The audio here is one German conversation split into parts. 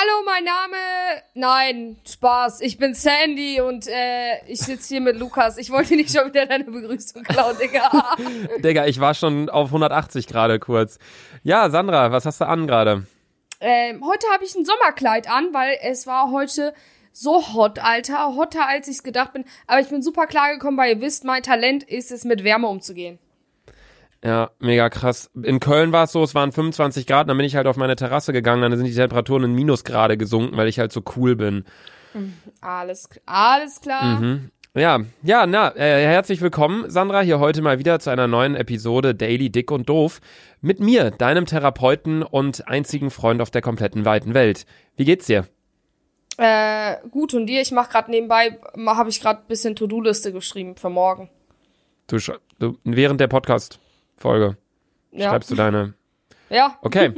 Hallo, mein Name. Nein, Spaß. Ich bin Sandy und äh, ich sitze hier mit Lukas. Ich wollte nicht schon wieder deine Begrüßung klauen, Digga. Digga, ich war schon auf 180 gerade kurz. Ja, Sandra, was hast du an gerade? Ähm, heute habe ich ein Sommerkleid an, weil es war heute so hot, Alter. Hotter, als ich gedacht bin. Aber ich bin super klar gekommen, weil ihr wisst, mein Talent ist es, mit Wärme umzugehen. Ja, mega krass. In Köln war es so, es waren 25 Grad, dann bin ich halt auf meine Terrasse gegangen, dann sind die Temperaturen in Minusgrade gesunken, weil ich halt so cool bin. Alles, alles klar. Mhm. Ja, ja, na, äh, herzlich willkommen, Sandra, hier heute mal wieder zu einer neuen Episode Daily Dick und Doof mit mir, deinem Therapeuten und einzigen Freund auf der kompletten weiten Welt. Wie geht's dir? Äh, gut, und dir? Ich mache gerade nebenbei, habe ich gerade bisschen To-Do-Liste geschrieben für morgen. Du, du während der Podcast-Folge Ja. schreibst du deine. Ja. Okay,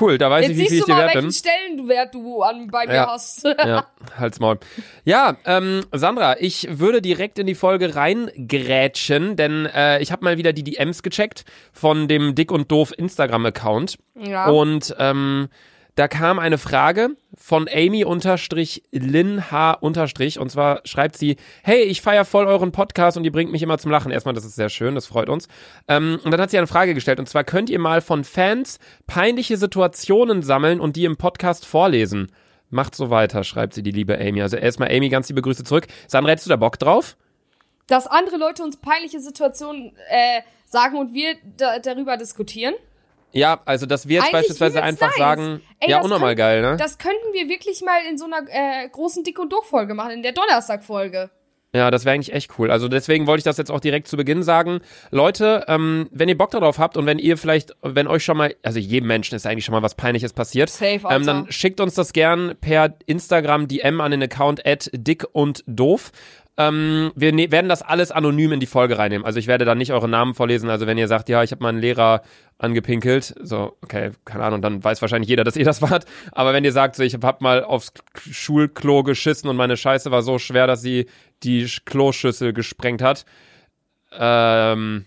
cool, da weiß Jetzt ich, wie viel siehst ich du dir mal, wert welchen bin. Stellenwert du an, bei mir Ja. hast. Ja, halt's Maul. Ja, ähm, Sandra, ich würde direkt in die Folge reingrätschen, denn äh, ich habe mal wieder die DMs gecheckt von dem Dick und Doof Instagram-Account. Ja. Und ähm, da kam eine Frage von Amy unterstrich Lin H unterstrich und zwar schreibt sie, hey, ich feier voll euren Podcast und ihr bringt mich immer zum Lachen. Erstmal, das ist sehr schön, das freut uns. Ähm, und dann hat sie eine Frage gestellt und zwar könnt ihr mal von Fans peinliche Situationen sammeln und die im Podcast vorlesen. Macht so weiter, schreibt sie die liebe Amy. Also erstmal Amy, ganz liebe Grüße zurück. Sandra, hättest du da Bock drauf? Dass andere Leute uns peinliche Situationen äh, sagen und wir da, darüber diskutieren. Ja, also dass wir jetzt Eigentlich beispielsweise einfach nice. sagen, Ey, ja, unnormal geil, ne? Das könnten wir wirklich mal in so einer äh, großen Dick- und Doof-Folge machen, in der Donnerstag-Folge. Ja, das wäre eigentlich echt cool. Also deswegen wollte ich das jetzt auch direkt zu Beginn sagen. Leute, ähm, wenn ihr Bock darauf habt und wenn ihr vielleicht, wenn euch schon mal, also jedem Menschen ist eigentlich schon mal was Peinliches passiert, Safe, Alter. ähm, dann schickt uns das gern per Instagram DM an den Account at dick und doof. Ähm, wir ne werden das alles anonym in die Folge reinnehmen. Also ich werde dann nicht eure Namen vorlesen. Also wenn ihr sagt, ja, ich habe meinen Lehrer angepinkelt, so, okay, keine Ahnung, dann weiß wahrscheinlich jeder, dass ihr das wart. Aber wenn ihr sagt, so, ich hab mal aufs Schulklo geschissen und meine Scheiße war so schwer, dass sie die Sch- Kloschüssel gesprengt hat, ähm,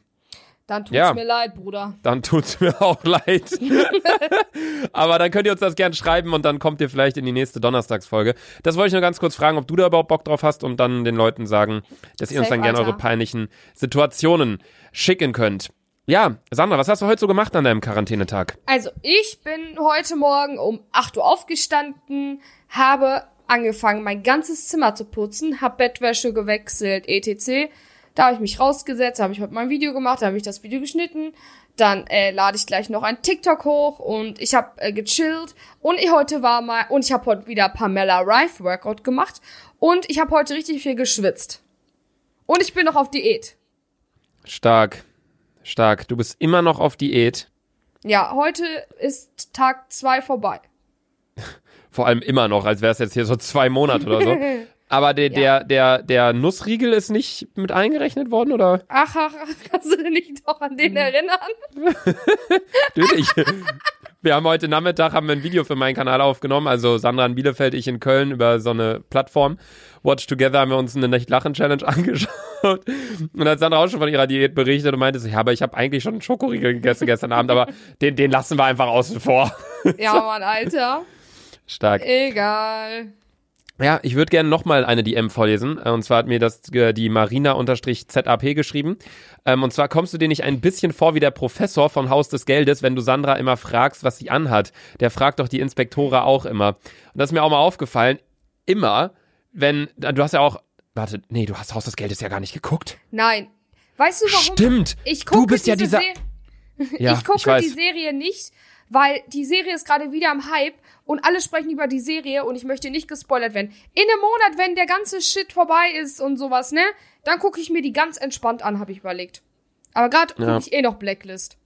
Dann tut's Ja. mir leid, Bruder. dann tut's mir auch leid. Aber dann könnt ihr uns das gern schreiben und dann kommt ihr vielleicht in die nächste Donnerstagsfolge. Das wollte ich nur ganz kurz fragen, ob du da überhaupt Bock drauf hast und dann den Leuten sagen, dass ihr uns Safe, dann gerne eure peinlichen Situationen schicken könnt. Ja, Sandra, was hast du heute so gemacht an deinem Quarantänetag? Also, ich bin heute Morgen um 8 Uhr aufgestanden, habe angefangen, mein ganzes Zimmer zu putzen, habe Bettwäsche gewechselt, etc. Da habe ich mich rausgesetzt, habe ich heute mal ein Video gemacht, da habe ich das Video geschnitten. Dann äh, lade ich gleich noch ein TikTok hoch und ich habe äh, gechillt. Und ich heute war mal und ich habe heute wieder Pamela Rife Workout gemacht und ich habe heute richtig viel geschwitzt. Und ich bin noch auf Diät. Stark, stark. Du bist immer noch auf Diät. Ja, heute ist Tag zwei vorbei. Vor allem immer noch, als wäre es jetzt hier so zwei Monate oder so. Aber der, der, der, der Nussriegel ist nicht mit eingerechnet worden, oder? Ach, ach, kannst du dich nicht noch an den erinnern? Natürlich. Wir haben heute Nachmittag haben wir ein Video für meinen Kanal aufgenommen, also Sandra in Bielefeld, ich in Köln über so eine Plattform. Watch Together haben wir uns eine Nicht-Lachen-Challenge angeschaut. Und hat Sandra auch schon von ihrer Diät berichtet und meinte so, ja, aber ich habe eigentlich schon einen Schokoriegel gegessen gestern Abend, aber den, den lassen wir einfach außen vor. Ja, Mann, Alter. Stark. Egal. Ja, ich würde gerne nochmal eine DM vorlesen. Äh, Und zwar hat mir das äh, die Marina-ZAP geschrieben. Ähm, Und zwar kommst du dir nicht ein bisschen vor wie der Professor von Haus des Geldes, wenn du Sandra immer fragst, was sie anhat. Der fragt doch die Inspektore auch immer. Und das ist mir auch mal aufgefallen. Immer, wenn, du hast ja auch, warte, nee, du hast Haus des Geldes ja gar nicht geguckt. Nein. Weißt du warum? Stimmt. Ich gucke du bist ja diese dieser, Se- ja, ich gucke weiß. die Serie nicht, weil die Serie ist gerade wieder am Hype und alle sprechen über die Serie und ich möchte nicht gespoilert werden. In einem Monat, wenn der ganze Shit vorbei ist und sowas, ne? Dann gucke ich mir die ganz entspannt an, habe ich überlegt. Aber gerade gucke Ja. ich eh noch Blacklist.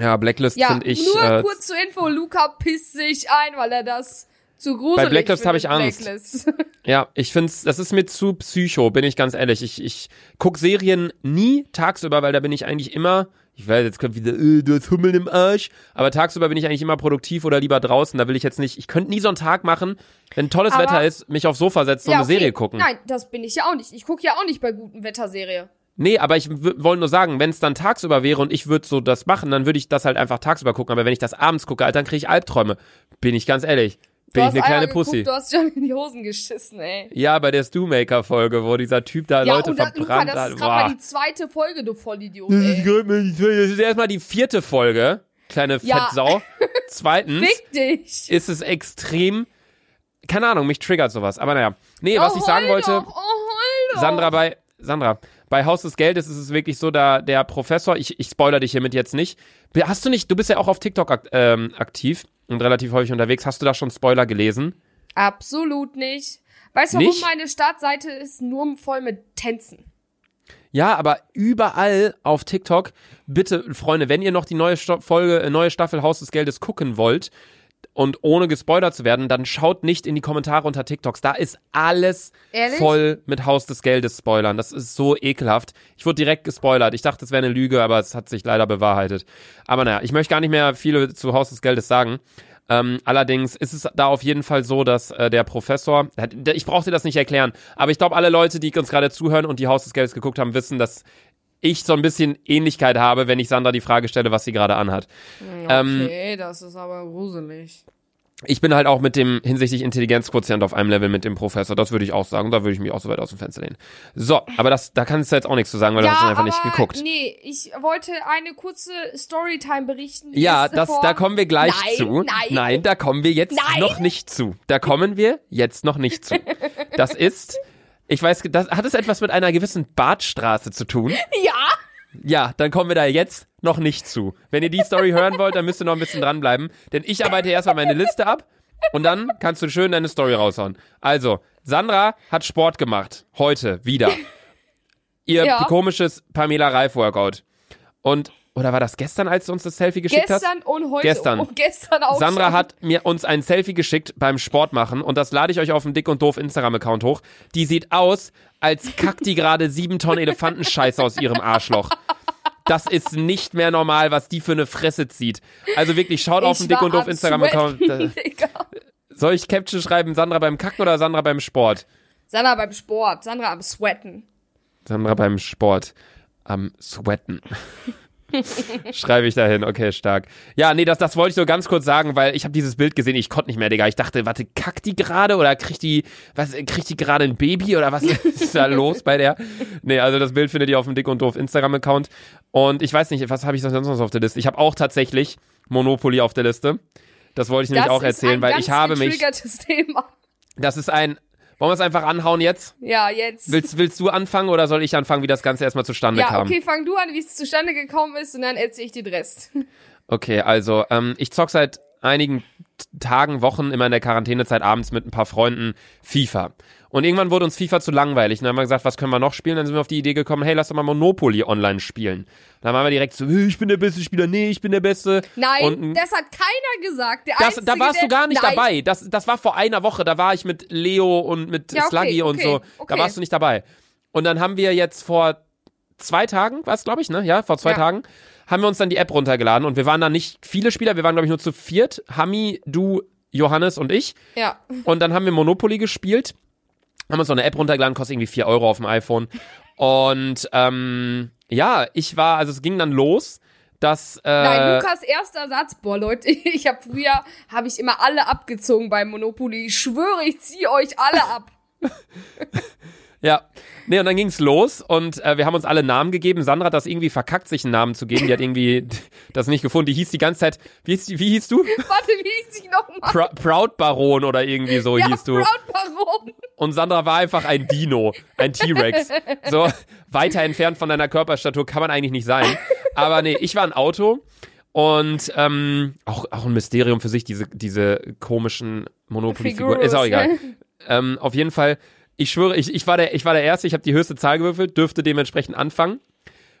Ja, Blacklist Ja, finde ich. nur äh, kurz zur Info, Luca pisst sich ein, weil er das zu gruselig Blacklist hab findet, ich Angst. Blacklist. Ja, ich find's, das ist mir zu psycho, bin ich ganz ehrlich. Ich, ich guck Serien nie tagsüber, weil da bin ich eigentlich immer, ich weiß, jetzt kommt wieder, äh, du hast Hummeln im Arsch, aber tagsüber bin ich eigentlich immer produktiv oder lieber draußen. Da will ich jetzt nicht, ich könnte nie so einen Tag machen, wenn tolles Aber- Wetter ist, mich aufs Sofa setzen und eine okay. Serie gucken. Nein, das bin ich ja auch nicht. Ich gucke ja auch nicht bei guten Wetterserie. Nee, aber ich wollte nur sagen, wenn es dann tagsüber wäre und ich würde so das machen, dann würde ich das halt einfach tagsüber gucken. Aber wenn ich das abends gucke, Alter, dann kriege ich Albträume. Bin ich ganz ehrlich. Bin ich eine kleine geguckt, Pussy. Du hast schon in die Hosen geschissen, ey. Ja, bei der Stewmaker-Folge, wo dieser Typ da Ja, Leute und das, Luca, verbrannt das hat. ist gerade mal die zweite Folge, du Vollidiot, Das ist das ist erstmal die vierte Folge, kleine Ja. Fettsau. Zweitens Fick dich. ist es extrem, keine Ahnung, mich triggert sowas. Aber naja. Nee, was oh, ich sagen wollte, Doch, oh, doch. Sandra, bei, Sandra, bei Haus des Geldes ist es wirklich so, da der Professor, ich, ich spoiler dich hiermit jetzt nicht. Hast du nicht, du bist ja auch auf TikTok ak ähm, aktiv und relativ häufig unterwegs. Hast du da schon Spoiler gelesen? Absolut nicht. Weißt du, warum Nicht? meine Startseite ist nur voll mit Tänzen? Ja, aber überall auf TikTok, bitte, Freunde, wenn ihr noch die neue Sto Folge, äh, neue Staffel Haus des Geldes gucken wollt und ohne gespoilert zu werden, dann schaut nicht in die Kommentare unter TikToks. Da ist alles Ehrlich? voll mit Haus des Geldes Spoilern. Das ist so ekelhaft. Ich wurde direkt gespoilert. Ich dachte, es wäre eine Lüge, aber es hat sich leider bewahrheitet. Aber naja, ich möchte gar nicht mehr viele zu Haus des Geldes sagen. Ähm, allerdings ist es da auf jeden Fall so, dass äh, der Professor, ich brauche dir das nicht erklären, aber ich glaube, alle Leute, die uns gerade zuhören und die Haus des Geldes geguckt haben, wissen, dass ich so ein bisschen Ähnlichkeit habe, wenn ich Sandra die Frage stelle, was sie gerade anhat. Ähm, Okay, das ist aber gruselig. ich bin halt auch mit dem hinsichtlich Intelligenzquotient auf einem Level mit dem Professor. Das würde ich auch sagen. Da würde ich mich auch so weit aus dem Fenster lehnen. So, aber das, da kannst du jetzt auch nichts zu sagen, weil du hast einfach nicht geguckt. Nee, ich wollte eine kurze Storytime berichten. Ja, das, vor- da kommen wir gleich Nein, zu. nein. da kommen wir jetzt Nein. noch nicht zu. Da kommen wir jetzt noch nicht zu. Das ist, ich weiß, das, hat es etwas mit einer gewissen Badstraße zu tun? Ja, Ja, dann kommen wir da jetzt noch nicht zu. Wenn ihr die Story hören wollt, dann müsst ihr noch ein bisschen dranbleiben. Denn ich arbeite erstmal meine Liste ab und dann kannst du schön deine Story raushauen. Also, Sandra hat Sport gemacht. Heute wieder. Ihr Ja. komisches Pamela Reif Workout. Und, oder war das gestern, als du uns das Selfie geschickt hast? gestern und heute. Gestern. Und gestern auch Sandra schon. hat mir uns ein Selfie geschickt beim Sport machen und das lade ich euch auf dem Dick und Doof Instagram-Account hoch. Die sieht aus, als kackt die gerade sieben Tonnen Elefantenscheiße aus ihrem Arschloch. Das ist nicht mehr normal, was die für eine Fresse zieht. Also wirklich, schaut auf Ich dem Dick und Doof am Instagram-Account. Soll ich Caption schreiben, Sandra beim Kacken oder Sandra beim Sport? Sandra beim Sport, Sandra am Sweaten. Sandra beim Sport. Am Sweaten. Schreibe ich dahin, okay, stark. Ja, nee, das, das wollte ich so ganz kurz sagen, weil ich habe dieses Bild gesehen, ich konnte nicht mehr, Digga. Ich dachte, warte, kackt die gerade oder kriegt die, was, kriegt die gerade ein Baby oder was ist da los bei der? Nee, also das Bild findet ihr auf dem Dick und Doof Instagram-Account. Und ich weiß nicht, was habe ich sonst noch auf der Liste? Ich habe auch tatsächlich Monopoly auf der Liste. Das wollte ich nämlich das auch erzählen, weil ich habe mich, Thema. das ist ein, wollen wir es einfach anhauen jetzt? Ja, jetzt. Willst, willst du anfangen oder soll ich anfangen, wie das Ganze erstmal zustande ja, kam? okay, fang du an, wie es zustande gekommen ist und dann erzähle ich dir den Rest. Okay, also ähm, ich zock seit einigen Tagen, Wochen immer in der Quarantänezeit abends mit ein paar Freunden FIFA. Und irgendwann wurde uns FIFA zu langweilig. Und dann haben wir gesagt, was können wir noch spielen? Dann sind wir auf die Idee gekommen, hey, lass doch mal Monopoly online spielen. Dann waren wir direkt so, "Hey, ich bin der beste Spieler, nee, ich bin der Beste. Nein, Und, das hat keiner gesagt. Der das, Einzige, da warst du gar nicht Nein. dabei. Das, das war vor einer Woche. Da war ich mit Leo und mit Ja, okay, Sluggy und okay, so. okay. Da warst du nicht dabei. Und dann haben wir jetzt vor zwei Tagen, war es glaube ich, ne? Ja, vor zwei Ja. Tagen, haben wir uns dann die App runtergeladen und wir waren da nicht viele Spieler, wir waren glaube ich nur zu viert. Hami, du, Johannes und ich. Ja. Und dann haben wir Monopoly gespielt, haben uns so eine App runtergeladen, kostet irgendwie 4 Euro auf dem iPhone. Und ähm, ja, ich war, also es ging dann los, dass äh, Nein, Lukas erster Satz, boah Leute, ich habe früher, habe ich immer alle abgezogen beim Monopoly. Ich schwöre, ich ziehe euch alle ab. Ja. Nee, und dann ging's los und äh, wir haben uns alle Namen gegeben. Sandra hat das irgendwie verkackt, sich einen Namen zu geben. Die hat irgendwie das nicht gefunden. Die hieß die ganze Zeit, wie hieß, die, wie hieß du? Warte, wie hieß ich nochmal? Pr Proud Baron oder irgendwie so Ja, hieß du. Proud Baron. Und Sandra war einfach ein Dino, ein T-Rex. So weiter entfernt von deiner Körperstatur kann man eigentlich nicht sein. Aber nee, ich war ein Auto und ähm, auch, auch ein Mysterium für sich, diese, diese komischen Monopoly-Figuren. Ist auch egal. Ähm, auf jeden Fall, ich schwöre, ich, ich, war der, ich war der Erste, ich habe die höchste Zahl gewürfelt, dürfte dementsprechend anfangen.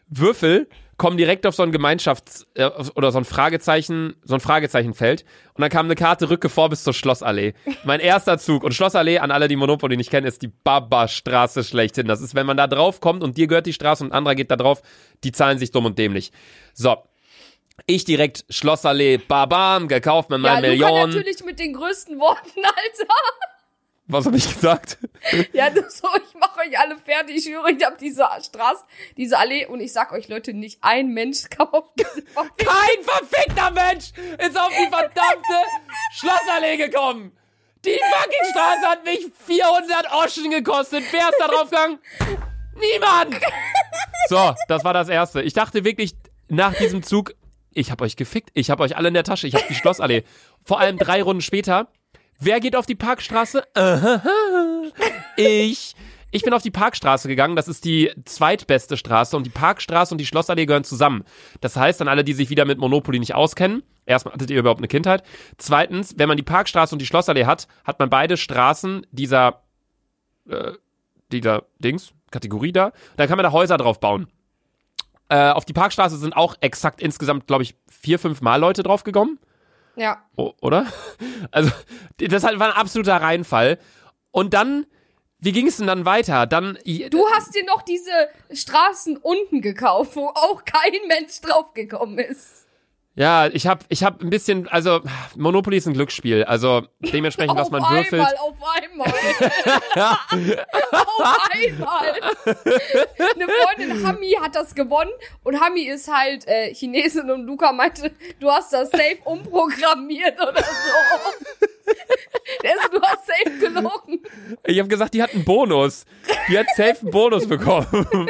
Würfel kommen direkt auf so ein Gemeinschafts- äh, oder so ein Fragezeichen, so ein Fragezeichenfeld. Und dann kam eine Karte Rücke vor bis zur Schlossallee. Mein erster Zug. Und Schlossallee, an alle, die Monopoly nicht kennen, ist die Baba-Straße schlechthin. Das ist, wenn man da drauf kommt und dir gehört die Straße und ein anderer geht da drauf, die zahlen sich dumm und dämlich. So. Ich direkt Schlossallee, babam, gekauft mit Ja, meinen Luca Millionen. natürlich mit den größten Worten, Alter. Was habe ich gesagt? Ja, so, ich mache euch alle fertig. Ich schwöre, ich habe diese Straße, diese Allee und ich sag euch Leute, nicht ein Mensch kauft diese verfickte- Kein verfickter Mensch ist auf die verdammte Schlossallee gekommen. Die fucking Straße hat mich 400 Oschen gekostet. Wer ist da drauf gegangen? Niemand! So, das war das Erste. Ich dachte wirklich nach diesem Zug, ich hab euch gefickt. Ich hab euch alle in der Tasche. Ich hab die Schlossallee. Vor allem drei Runden später. Wer geht auf die Parkstraße? Ich. Ich bin auf die Parkstraße gegangen. Das ist die zweitbeste Straße. Und die Parkstraße und die Schlossallee gehören zusammen. Das heißt, an alle, die sich wieder mit Monopoly nicht auskennen, erstmal hattet ihr überhaupt eine Kindheit. Zweitens, wenn man die Parkstraße und die Schlossallee hat, hat man beide Straßen dieser, äh, dieser Dings, Kategorie da. Dann kann man da Häuser drauf bauen. Äh, auf die Parkstraße sind auch exakt insgesamt, glaube ich, vier, fünf Mal Leute drauf gekommen. Ja. O oder? Also, das war ein absoluter Reinfall. Und dann, wie ging es denn dann weiter? Dann. Du hast dir noch diese Straßen unten gekauft, wo auch kein Mensch draufgekommen ist. Ja, ich habe ich hab ein bisschen, also Monopoly ist ein Glücksspiel, also dementsprechend, was man würfelt. Auf einmal, auf einmal. auf einmal. Eine Freundin Hami hat das gewonnen und Hami ist halt äh, Chinesin und Luca meinte, du hast das safe umprogrammiert oder so. Also, du hast safe gelogen. Ich habe gesagt, die hat einen Bonus. Die hat safe einen Bonus bekommen.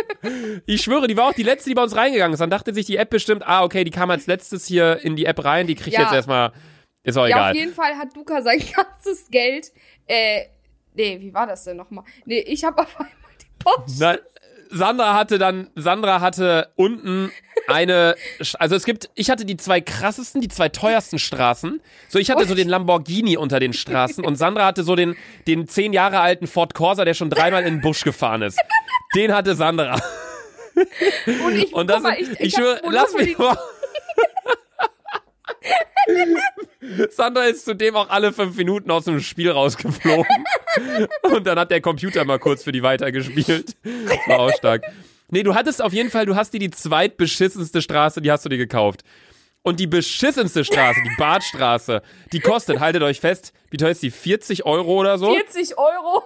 Ich schwöre, die war auch die letzte, die bei uns reingegangen ist. Dann dachte sich die App bestimmt, ah, okay, die kam als letztes hier in die App rein, die kriegt Ja. jetzt erstmal. Ist auch Ja, egal. auf jeden Fall hat Luca sein ganzes Geld, äh, nee, wie war das denn nochmal? Nee, ich habe auf einmal die Post. Na, Sandra hatte dann, Sandra hatte unten eine, also es gibt, ich hatte die zwei krassesten, die zwei teuersten Straßen. So, ich hatte so den Lamborghini unter den Straßen und Sandra hatte so den, den zehn Jahre alten Ford Corsa, der schon dreimal in den Busch gefahren ist. Den hatte Sandra. Und ich, Und das, mal, ich, ich, ich, schwöre, lass mich mal. Sandra ist zudem auch alle fünf Minuten aus dem Spiel rausgeflogen. Und dann hat der Computer mal kurz für die weitergespielt. Das war auch stark. Nee, du hattest auf jeden Fall, du hast dir die zweitbeschissenste Straße, die hast du dir gekauft. Und die beschissenste Straße, die Badstraße, die kostet, haltet euch fest, wie teuer ist die? 40 Euro oder so? 40 Euro.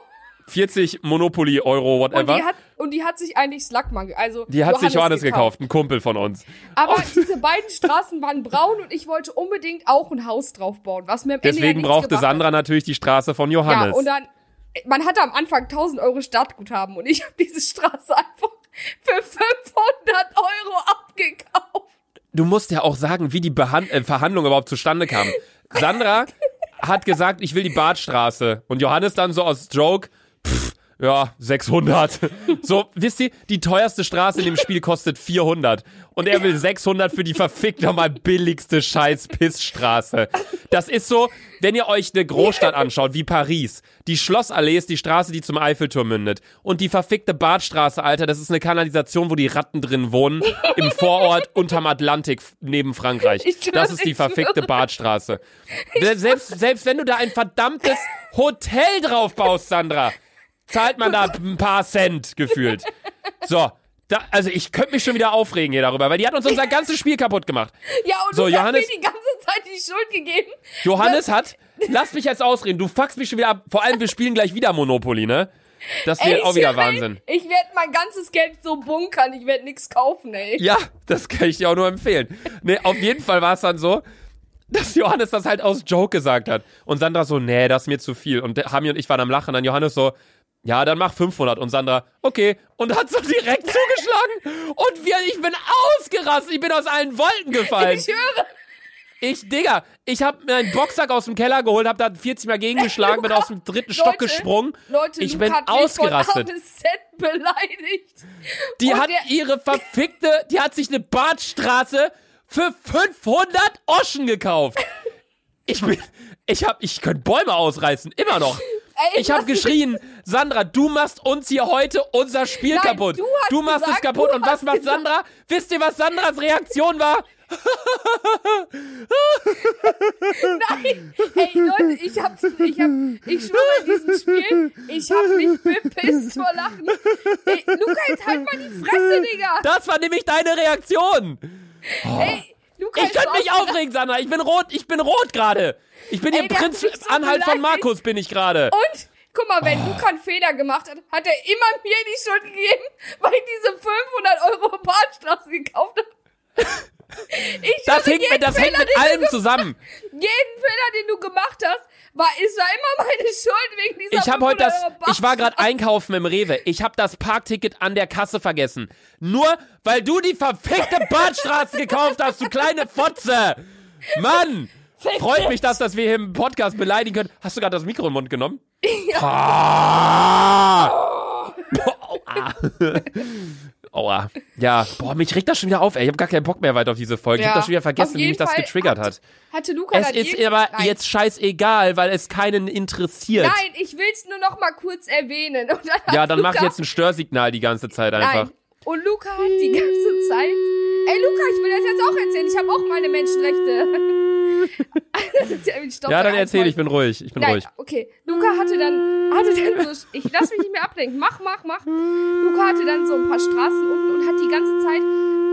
40 Monopoly Euro, Und whatever. die, hat, und die hat sich eigentlich Slackmann, also Die hat sich Johannes gekauft, ein Kumpel von uns. Aber diese beiden Straßen waren braun und ich wollte unbedingt auch ein Haus drauf bauen, was mir am Ende ja Deswegen brauchte Sandra natürlich die Straße von hat. Johannes. Ja, und dann, man hatte am Anfang 1000 Euro Startguthaben und ich habe diese Straße einfach für 500 Euro abgekauft. du musst ja auch sagen, wie die Behan äh, Verhandlung überhaupt zustande kam. Sandra hat gesagt, ich will die Badstraße. Und Johannes dann so aus Joke, ja, 600. So, wisst ihr, die teuerste Straße in dem Spiel kostet 400. Und er will 600 für die verfickt nochmal billigste scheiß Pissstraße. Das ist so, wenn ihr euch eine Großstadt anschaut, wie Paris. Die Schlossallee ist die Straße, die zum Eiffelturm mündet. Und die verfickte Badstraße, Alter, das ist eine Kanalisation, wo die Ratten drin wohnen. Im Vorort unterm Atlantik neben Frankreich. Das ist die verfickte. Badstraße. Selbst, selbst wenn du da ein verdammtes Hotel drauf baust, Sandra, zahlt man da ein paar Cent gefühlt. So. Da, also ich könnte mich schon wieder aufregen hier darüber, weil die hat uns unser ganzes Spiel kaputt gemacht. Ja, und So, du Johannes- hast mir die ganze Zeit die Schuld gegeben. Johannes hat, lass mich jetzt ausreden, du fuckst mich schon wieder ab. Vor allem, wir spielen gleich wieder Monopoly, ne? Das wird auch wieder ich Wahnsinn. Ich werde mein ganzes Geld so bunkern, ich werde nichts kaufen, ey. Ja, das kann ich dir auch nur empfehlen. Nee, auf jeden Fall war es dann so, dass Johannes das halt aus Joke gesagt hat. Und Sandra so, nee, das ist mir zu viel. Und Hami und ich waren am Lachen. Dann Johannes so, ja, dann mach 500. Und Sandra, okay. Und hat so direkt zugeschlagen. Und wir, ich bin ausgerastet. Ich bin aus allen Wolken gefallen. Ich höre. Ich, Digga, ich hab mir einen Boxsack aus dem Keller geholt, hab da 40 Mal gegengeschlagen, bin aus dem dritten Stock Leute, gesprungen. Leute, ich Luke bin hat mich ausgerastet. Von Arnes Set beleidigt. Die Und hat ihre verfickte, die hat sich eine Badstraße für 500 Oschen gekauft. Ich bin, ich hab, ich könnte Bäume ausreißen, immer noch. Ey, Ich habe was- geschrien, Sandra, du machst uns hier heute unser Spiel Nein, kaputt. du hast machst es gesagt, kaputt. du Und was macht gesagt- Sandra? Wisst ihr, was Sandras Reaktion war? Nein, ey Leute, ich hab, ich hab, ich schwöre in diesem Spiel, ich hab mich bepisst vor Lachen. Ey, Luca, jetzt halt mal die Fresse, Digga. Das war nämlich deine Reaktion. Ey, Luca, Ich könnte mich aufregen, Sandra. Ich bin rot, ich bin rot gerade. Ich bin Ey, hier Prinz so Anhalt von. Markus, bin ich gerade. Und, guck mal, wenn Luca einen Fehler gemacht hat, hat er immer mir die Schuld gegeben, weil ich diese 500 Euro Badstraße gekauft habe. Ich Das hängt, mit- das hängt Fehler, mit den allem du, zusammen. Jeden Fehler, den du gemacht hast, war, ist ja immer meine Schuld wegen dieser Ich habe heute das, 500 Euro ich war gerade einkaufen im Rewe. Ich habe das Parkticket an der Kasse vergessen. Nur weil du die verfickte Badstraße gekauft hast, du kleine Fotze. Mann! Freut mich, dass, dass wir hier im Podcast beleidigen können. Hast du gerade das Mikro im Mund genommen? Ja. Ah. Aua. Aua. Ja, boah, mich regt das schon wieder auf, ey. Ich habe gar keinen Bock mehr weiter auf diese Folge. Ich Ja. habe das schon wieder vergessen, wie mich das Fall getriggert hat. Hatte Luca Es ist aber Nein. jetzt scheißegal, weil es keinen interessiert. Nein, ich will's nur noch mal kurz erwähnen. Dann Ja, dann mach Luca, jetzt ein Störsignal die ganze Zeit einfach. Nein. Und Luca hat die ganze Zeit. Ey, Luca, ich will das jetzt auch erzählen. Ich habe auch meine Menschenrechte. Stopp, Ja, dann erzähl, ich bin ruhig. Ich bin Nein, ruhig. okay. Luca hatte dann, hatte dann so, ich lass mich nicht mehr ablenken. Mach, mach, mach. Luca hatte dann so ein paar Straßen unten und hat die ganze Zeit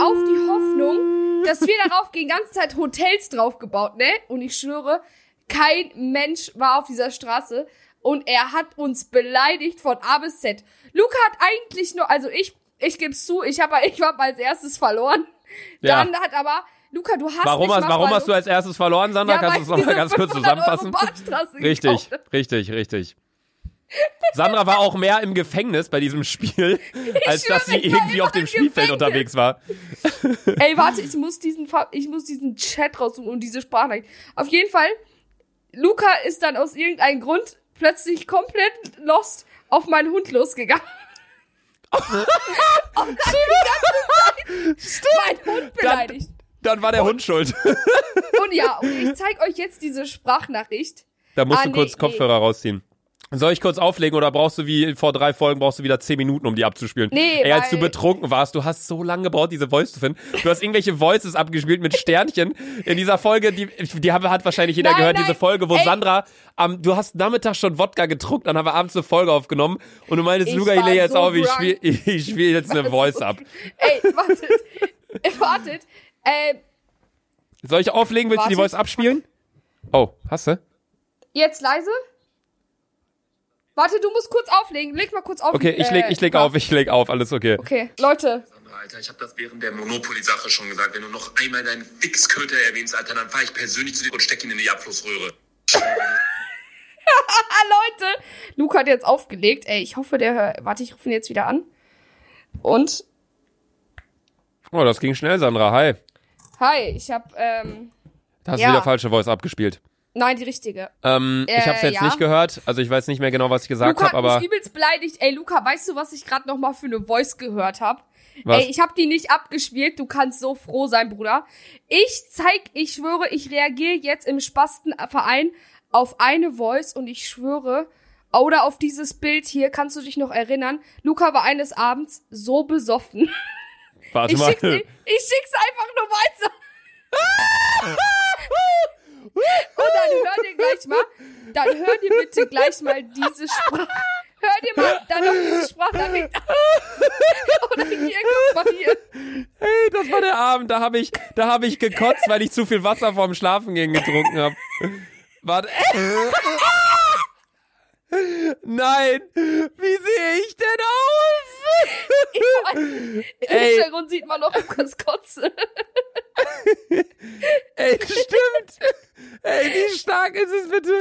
auf die Hoffnung, dass wir darauf gehen, ganze Zeit Hotels draufgebaut, ne? Und ich schwöre, kein Mensch war auf dieser Straße und er hat uns beleidigt von A bis Z. Luca hat eigentlich nur, also ich, ich geb's zu, ich habe, ich hab als erstes verloren. Ja. Dann hat aber, Luca, du hast Warum, hast, warum hast du als erstes verloren, Sandra? Ja, Kannst du es nochmal ganz kurz 500 Euro zusammenfassen? Richtig, richtig, richtig. Sandra war auch mehr im Gefängnis bei diesem Spiel, als dass sie irgendwie auf dem Spielfeld Gefängnis. unterwegs war. Ey, warte, ich muss diesen, ich muss diesen Chat raussuchen und diese Sprachnachricht. Auf jeden Fall, Luca ist dann aus irgendeinem Grund plötzlich komplett lost auf meinen Hund losgegangen. und hat die ganze Zeit meinen Hund beleidigt. Dann war der Hund schuld. Und ja, und ich zeig euch jetzt diese Sprachnachricht. Da musst Ah, du nee, kurz nee. Kopfhörer rausziehen. Soll ich kurz auflegen oder brauchst du wie vor drei Folgen brauchst du wieder zehn Minuten, um die abzuspielen? Nee, Ey, als du betrunken warst, du hast so lange gebraucht, diese Voice zu finden. Du hast irgendwelche Voices abgespielt mit Sternchen in dieser Folge, die, die haben, hat wahrscheinlich jeder Nein, gehört, nein. diese Folge, wo Ey. Sandra, am, du hast Nachmittag schon Wodka getrunken, dann haben wir abends eine Folge aufgenommen und du meintest, Ich Luca, ich lege jetzt so auf, ich spiele ich spiel jetzt eine Voice ab. Ey, wartet. wartet. Äh, Soll ich auflegen? Willst du die. Voice abspielen? Oh, hast du? jetzt leise. Warte, du musst kurz auflegen. Leg mal kurz auf. Okay, ich leg, ich leg äh, auf, ich leg auf, alles okay. Okay, Leute. Alter, ich habe das während der Monopoly-Sache schon gesagt. Wenn du noch einmal deinen Fixköter erwähnst, Alter, dann fahre ich persönlich zu dir und steck ihn in die Abflussröhre. Leute. Luca hat jetzt aufgelegt. Ey, ich hoffe, der hört. Warte, ich rufe ihn jetzt wieder an. Und. Oh, das ging schnell, Sandra. Hi. Hi, ich hab, ähm. Da hast Ja. du wieder falsche Voice abgespielt. Nein, die richtige. Ähm, ich Äh, habe es jetzt ja. nicht gehört, also ich weiß nicht mehr genau, was ich gesagt habe, aber mich übelst beleidigt. Ey, Luca, weißt du, was ich gerade noch mal für eine Voice gehört hab? Was? Ey, ich hab die nicht abgespielt. Du kannst so froh sein, Bruder. Ich zeig, ich schwöre, ich reagiere jetzt im Spastenverein auf eine Voice und ich schwöre, oder auf dieses Bild hier, kannst du dich noch erinnern? Luca war eines Abends so besoffen. warte Ich mal. schick's, ich schick's einfach nur weiter. Und dann hör dir gleich mal, dann hör dir bitte gleich mal diese Sprache. Hör dir mal dann noch diese Sprachnachricht an. Oder hier, guck mal hier. Hey, das war der Abend, da habe ich, da habe ich gekotzt, weil ich zu viel Wasser vorm Schlafengehen getrunken habe. Warte. Nein, wie sehe ich denn aus? Im. Hintergrund sieht man noch Lukas Kotze. Ey, stimmt. Ey, wie stark ist es bitte?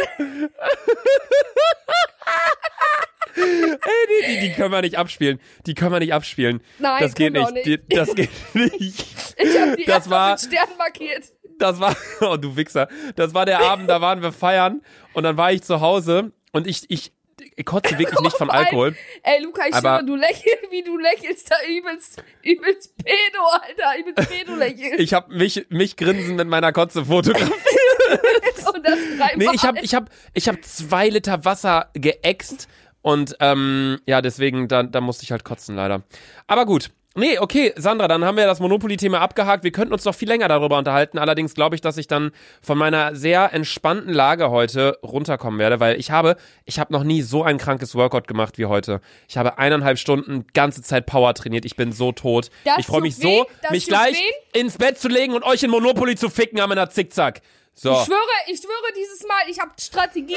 Ey, die, die, die können wir nicht abspielen. Die können wir nicht abspielen. Nein, das geht nicht. auch Die, das geht nicht. Ich hab die Das war- mit Sternen markiert. Das war, oh du Wichser. Das war der Abend, da waren wir feiern und dann war ich zu Hause und ich, ich, ich kotze wirklich nicht allem, Alkohol. Ey, Luca, ich Aber- schwöre, du lächelst, wie du lächelst, da übelst, übelst Pedo, Alter, übelst Pedo lächelst. Ich habe mich, mich grinsen mit meiner Kotze fotografiert. Und das dreimal. Nee, ich habe ich hab, ich hab zwei Liter Wasser geäxt und ähm, ja, deswegen, da, da musste ich halt kotzen leider. Aber gut. Nee, okay, Sandra, dann haben wir das Monopoly-Thema abgehakt. Wir könnten uns noch viel länger darüber unterhalten. Allerdings glaube ich, dass ich dann von meiner sehr entspannten Lage heute runterkommen werde, weil ich habe, ich habe noch nie so ein krankes Workout gemacht wie heute. Ich habe eineinhalb Stunden ganze Zeit Power trainiert. Ich bin so tot. Das ich freue mich so, weh, das mich gleich weh. ins Bett zu legen und euch in Monopoly zu ficken am in der Zickzack. So. Ich schwöre, ich schwöre dieses Mal, ich habe Strategie.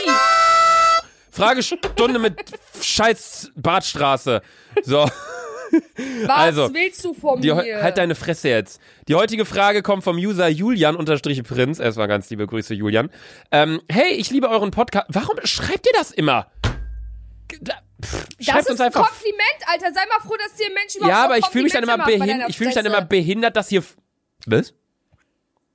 Fragestunde mit scheiß Badstraße. So. Was Also, willst du von Die, mir? halt deine Fresse jetzt. Die heutige Frage kommt vom User Julian-Prinz. Erstmal ganz liebe Grüße, Julian. Ähm, hey, ich liebe euren Podcast. Warum schreibt ihr das immer? Pff, das ist ein. Kompliment, Alter. Sei mal froh, dass dir ein Mensch überhaupt Ja, aber ich fühle mich dann immer behindert. Ich fühle mich dann immer behindert, dass hier. Was?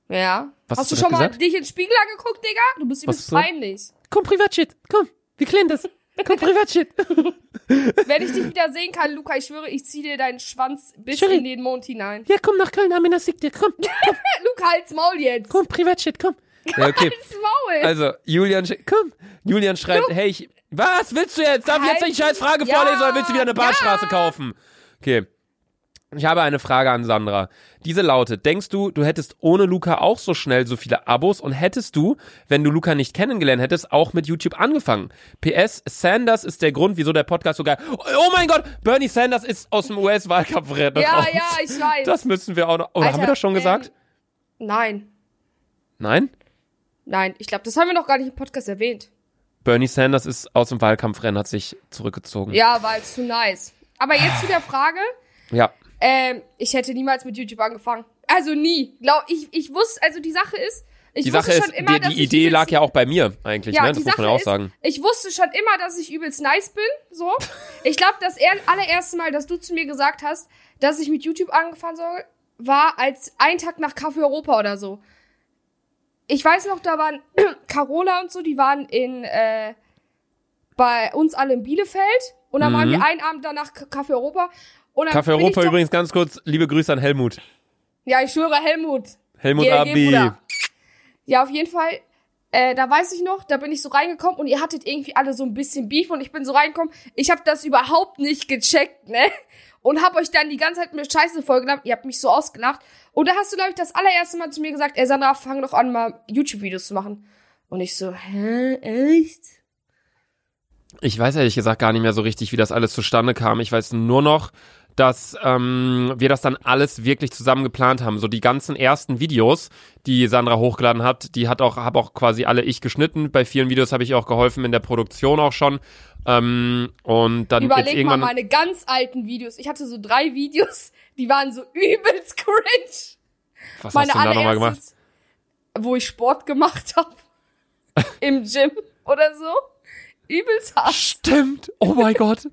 Ja. Was Hast hast du schon grad mal gesagt? dich in den Spiegel angeguckt, Digga? Du bist übelst so? peinlich. Komm, Privatshit. Komm, wir klären das. Komm, Privatshit. Wenn ich dich wieder sehen kann, Luca, ich schwöre, ich zieh dir deinen Schwanz bis Schwöre. in den Mond hinein. Ja, komm nach Köln, Amina Sick dir. Komm, Luca, halt's Maul jetzt. komm, Privatshit, komm. Ja, okay. Halt's Maul. Also, Julian, komm. Julian schreibt, hey, ich. Was willst du jetzt? Darf ich jetzt Halt die scheiß Frage die- vorlesen Ja, oder willst du wieder eine Badstraße ja. kaufen? Okay. Ich habe eine Frage an Sandra. Diese lautet, denkst du, du hättest ohne Luca auch so schnell so viele Abos und hättest du, wenn du Luca nicht kennengelernt hättest, auch mit YouTube angefangen? PS, Sanders ist der Grund, wieso der Podcast so geil... Oh mein Gott, Bernie Sanders ist aus dem US-Wahlkampf ja, raus. ja, ich weiß. Das müssen wir auch noch... Oder haben wir Alter, das schon gesagt? Ähm, nein. Nein? Nein, ich glaube, das haben wir noch gar nicht im Podcast erwähnt. Bernie Sanders ist aus dem Wahlkampfrennen, hat sich zurückgezogen. Ja, war zu nice. Aber jetzt zu der Frage. Ja. Ähm, ich hätte niemals mit YouTube angefangen. Also nie. Glaub, ich, ich wusste, also die Sache ist, ich Die wusste Sache schon ist, immer, die, die Idee lag ja auch bei mir eigentlich, Ja, ne? die Das muss Sache man auch ist, sagen. ich wusste schon immer, dass ich übelst nice bin, so. Ich glaube, das er allererste Mal, dass du zu mir gesagt hast, dass ich mit YouTube angefangen soll, war als ein Tag nach Kaffee Europa oder so. Ich weiß noch, da waren Carola und so, die waren in, äh, bei uns alle in Bielefeld. Und dann waren Mhm. wir einen Abend danach Kaffee Europa. Kaffee Europa übrigens ganz kurz, liebe Grüße an Helmut. Ja, ich schwöre, Helmut. Helmut GLG, Abi. Ja, auf jeden Fall. Äh, da weiß ich noch, da bin ich so reingekommen und ihr hattet irgendwie alle so ein bisschen Beef und ich bin so reingekommen. Ich habe das überhaupt nicht gecheckt, ne? Und hab euch dann die ganze Zeit mit Scheiße vollgenommen. Ihr habt mich so ausgelacht. Und da hast du, glaube ich, das allererste Mal zu mir gesagt, ey Sandra, fang doch an, mal YouTube-Videos zu machen. Und ich so, hä, echt? Ich weiß ehrlich gesagt gar nicht mehr so richtig, wie das alles zustande kam. Ich weiß nur noch, dass ähm, wir das dann alles wirklich zusammen geplant haben. So die ganzen ersten Videos, die Sandra hochgeladen hat, die hat auch, habe auch quasi alle ich geschnitten. Bei vielen Videos habe ich auch geholfen in der Produktion auch schon. Ähm, und dann jetzt Überleg mal irgendwann. meine ganz alten Videos. Ich hatte so drei Videos, die waren so übelst cringe. was meine hast du denn da nochmal gemacht? wo ich Sport gemacht habe. Im Gym oder so. Übelst hart. Stimmt. Oh mein Gott.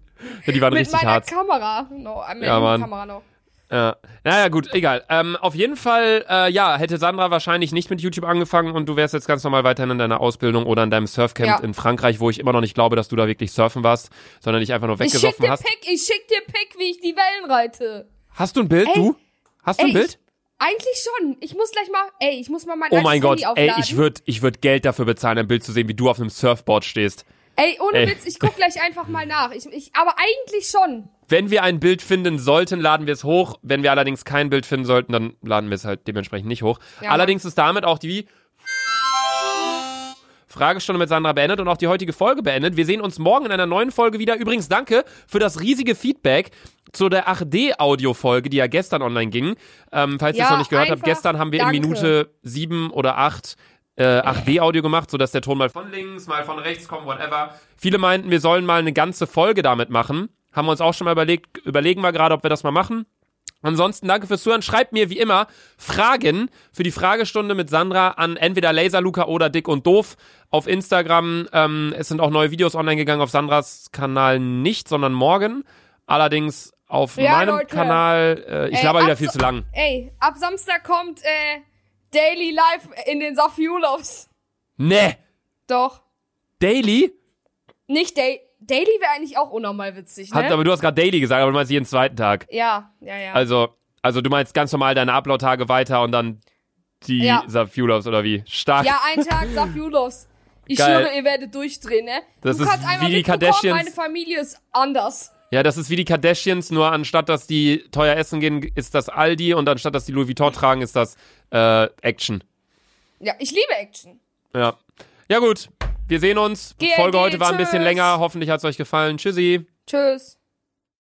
Ja, die waren Mit richtig meiner hart. Kamera. No, mit Ja, Mann. Kamera noch. Ja. Naja, gut, egal. Ähm, auf jeden Fall, äh, ja, hätte Sandra wahrscheinlich nicht mit YouTube angefangen und du wärst jetzt ganz normal weiterhin in deiner Ausbildung oder in deinem Surfcamp Ja. in Frankreich, wo ich immer noch nicht glaube, dass du da wirklich surfen warst, sondern dich einfach nur Ich schick weggesoffen dir hast. Pick, ich schick dir Pick, wie ich die Wellen reite. Hast du ein Bild, Ey. du? Hast du ein Ey, Bild? Ich, eigentlich schon. Ich muss gleich mal, ey, ich muss mal mein Oh mein Gott, Handy ey, aufladen. ich würde ich würd Geld dafür bezahlen, ein Bild zu sehen, wie du auf einem Surfboard stehst. Ey, ohne Ey. Witz, ich guck gleich einfach mal nach. Ich, ich, aber eigentlich schon. Wenn wir ein Bild finden sollten, laden wir es hoch. Wenn wir allerdings kein Bild finden sollten, dann laden wir es halt dementsprechend nicht hoch. Ja, allerdings ist damit auch die Fragestunde mit Sandra beendet und auch die heutige Folge beendet. Wir sehen uns morgen in einer neuen Folge wieder. Übrigens danke für das riesige Feedback zu der 8D-Audio-Folge, die ja gestern online ging. Ähm, falls ihr es Ja, noch nicht gehört habt, gestern haben wir danke. in Minute sieben oder acht äh, 8D-Audio gemacht, sodass der Ton mal von links, mal von rechts kommt, whatever. Viele meinten, wir sollen mal eine ganze Folge damit machen. Haben wir uns auch schon mal überlegt, überlegen wir gerade, ob wir das mal machen. Ansonsten danke fürs Zuhören. Schreibt mir wie immer Fragen für die Fragestunde mit Sandra an entweder Laserluca oder Dick und Doof auf Instagram. Ähm, es sind auch neue Videos online gegangen auf Sandras Kanal nicht, sondern morgen. Allerdings auf Ja, meinem Leute. Kanal. Äh, ich Ey, laber wieder viel zu lang. Ey, ab Samstag kommt äh, Daily Life in den Safiulovs. Ne, Doch. Daily? Nicht Day Daily wäre eigentlich auch unnormal witzig, ne? Hat, aber du hast gerade Daily gesagt, aber du meinst jeden zweiten Tag. ja, ja, ja. Also, also du meinst ganz normal deine Upload-Tage weiter und dann die Ja. Safulovs oder wie? Stark. ja, ein Tag Safiulovs. Ich Geil. schwöre, ihr werdet durchdrehen, ne? Das du ist kannst einmal wie die Kardashians. meine Familie ist anders. Ja, das ist wie die Kardashians, nur anstatt dass die teuer essen gehen, ist das Aldi und anstatt dass die Louis Vuitton tragen, ist das äh, Action. Ja, ich liebe Action. Ja. Ja gut, wir sehen uns. GLG, Folge heute war ein bisschen länger. Hoffentlich hat es euch gefallen. Tschüssi. Tschüss.